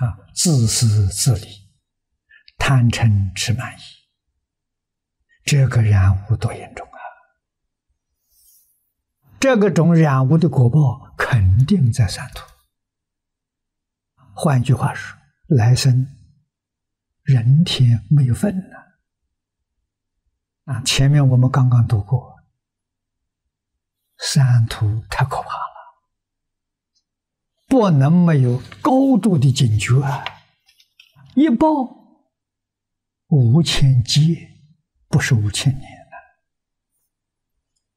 啊，自私自利，贪嗔痴慢疑，这个染污多严重啊！这个种染污的果报肯定在三途。换句话说，来生人天没有份了。啊，前面我们刚刚读过，三途太可怕。不能没有高度的警觉啊！一报五千劫，不是五千年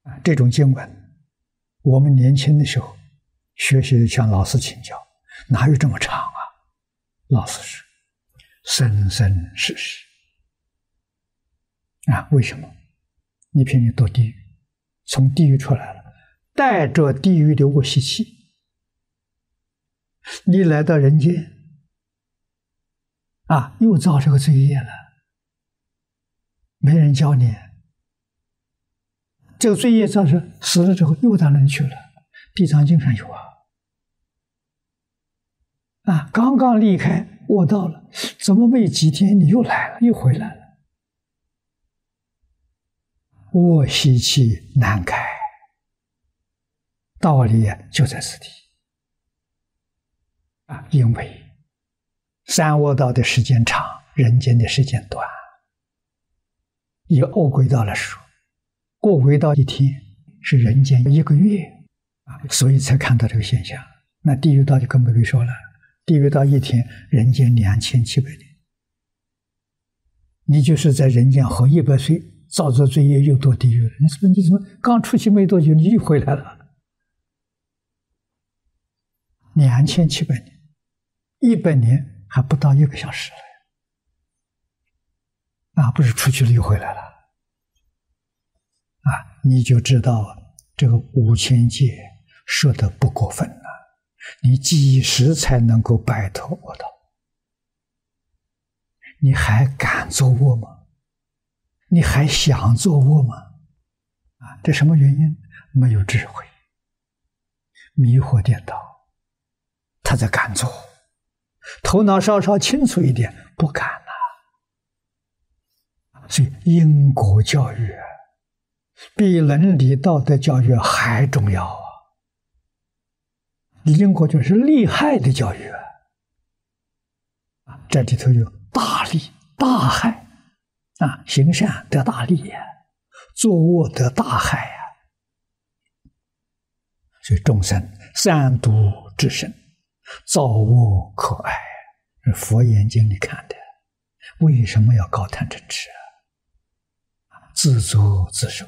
了。啊，这种经文，我们年轻的时候学习向老师请教，哪有这么长啊？老师说，生生世世啊，为什么？你偏偏堕地狱，从地狱出来了，带着地狱的恶习气。你来到人间，啊，又造这个罪业了。没人教你，这个罪业造成死了之后又到哪里去了？《地藏经》上有啊。啊，刚刚离开卧道了，怎么没几天你又来了，又回来了？恶习气难改，道理就在此地。啊，因为三恶道的时间长，人间的时间短。以恶轨道来说，过轨道一天是人间一个月啊，所以才看到这个现象。那地狱道就更不必说了，地狱道一天，人间两千七百年。你就是在人间活一百岁，造作罪业又堕地狱了。你说你怎么刚出去没多久，你又回来了？两千七百年。一百年还不到一个小时了，啊不是出去了又回来了？啊，你就知道这个五千界说的不过分了。你几时才能够摆脱恶道？你还敢做恶吗？你还想做恶吗？啊，这什么原因？没有智慧，迷惑颠倒，他在敢做。头脑稍稍清楚一点，不敢了。所以因果教育比伦理道德教育还重要啊！因果就是利害的教育啊，这里头有大利大害啊，行善得大利呀，作恶得大害呀。所以众生三毒之身。造物可爱，是《佛眼睛》里看的。为什么要高谈正直啊？自作自受。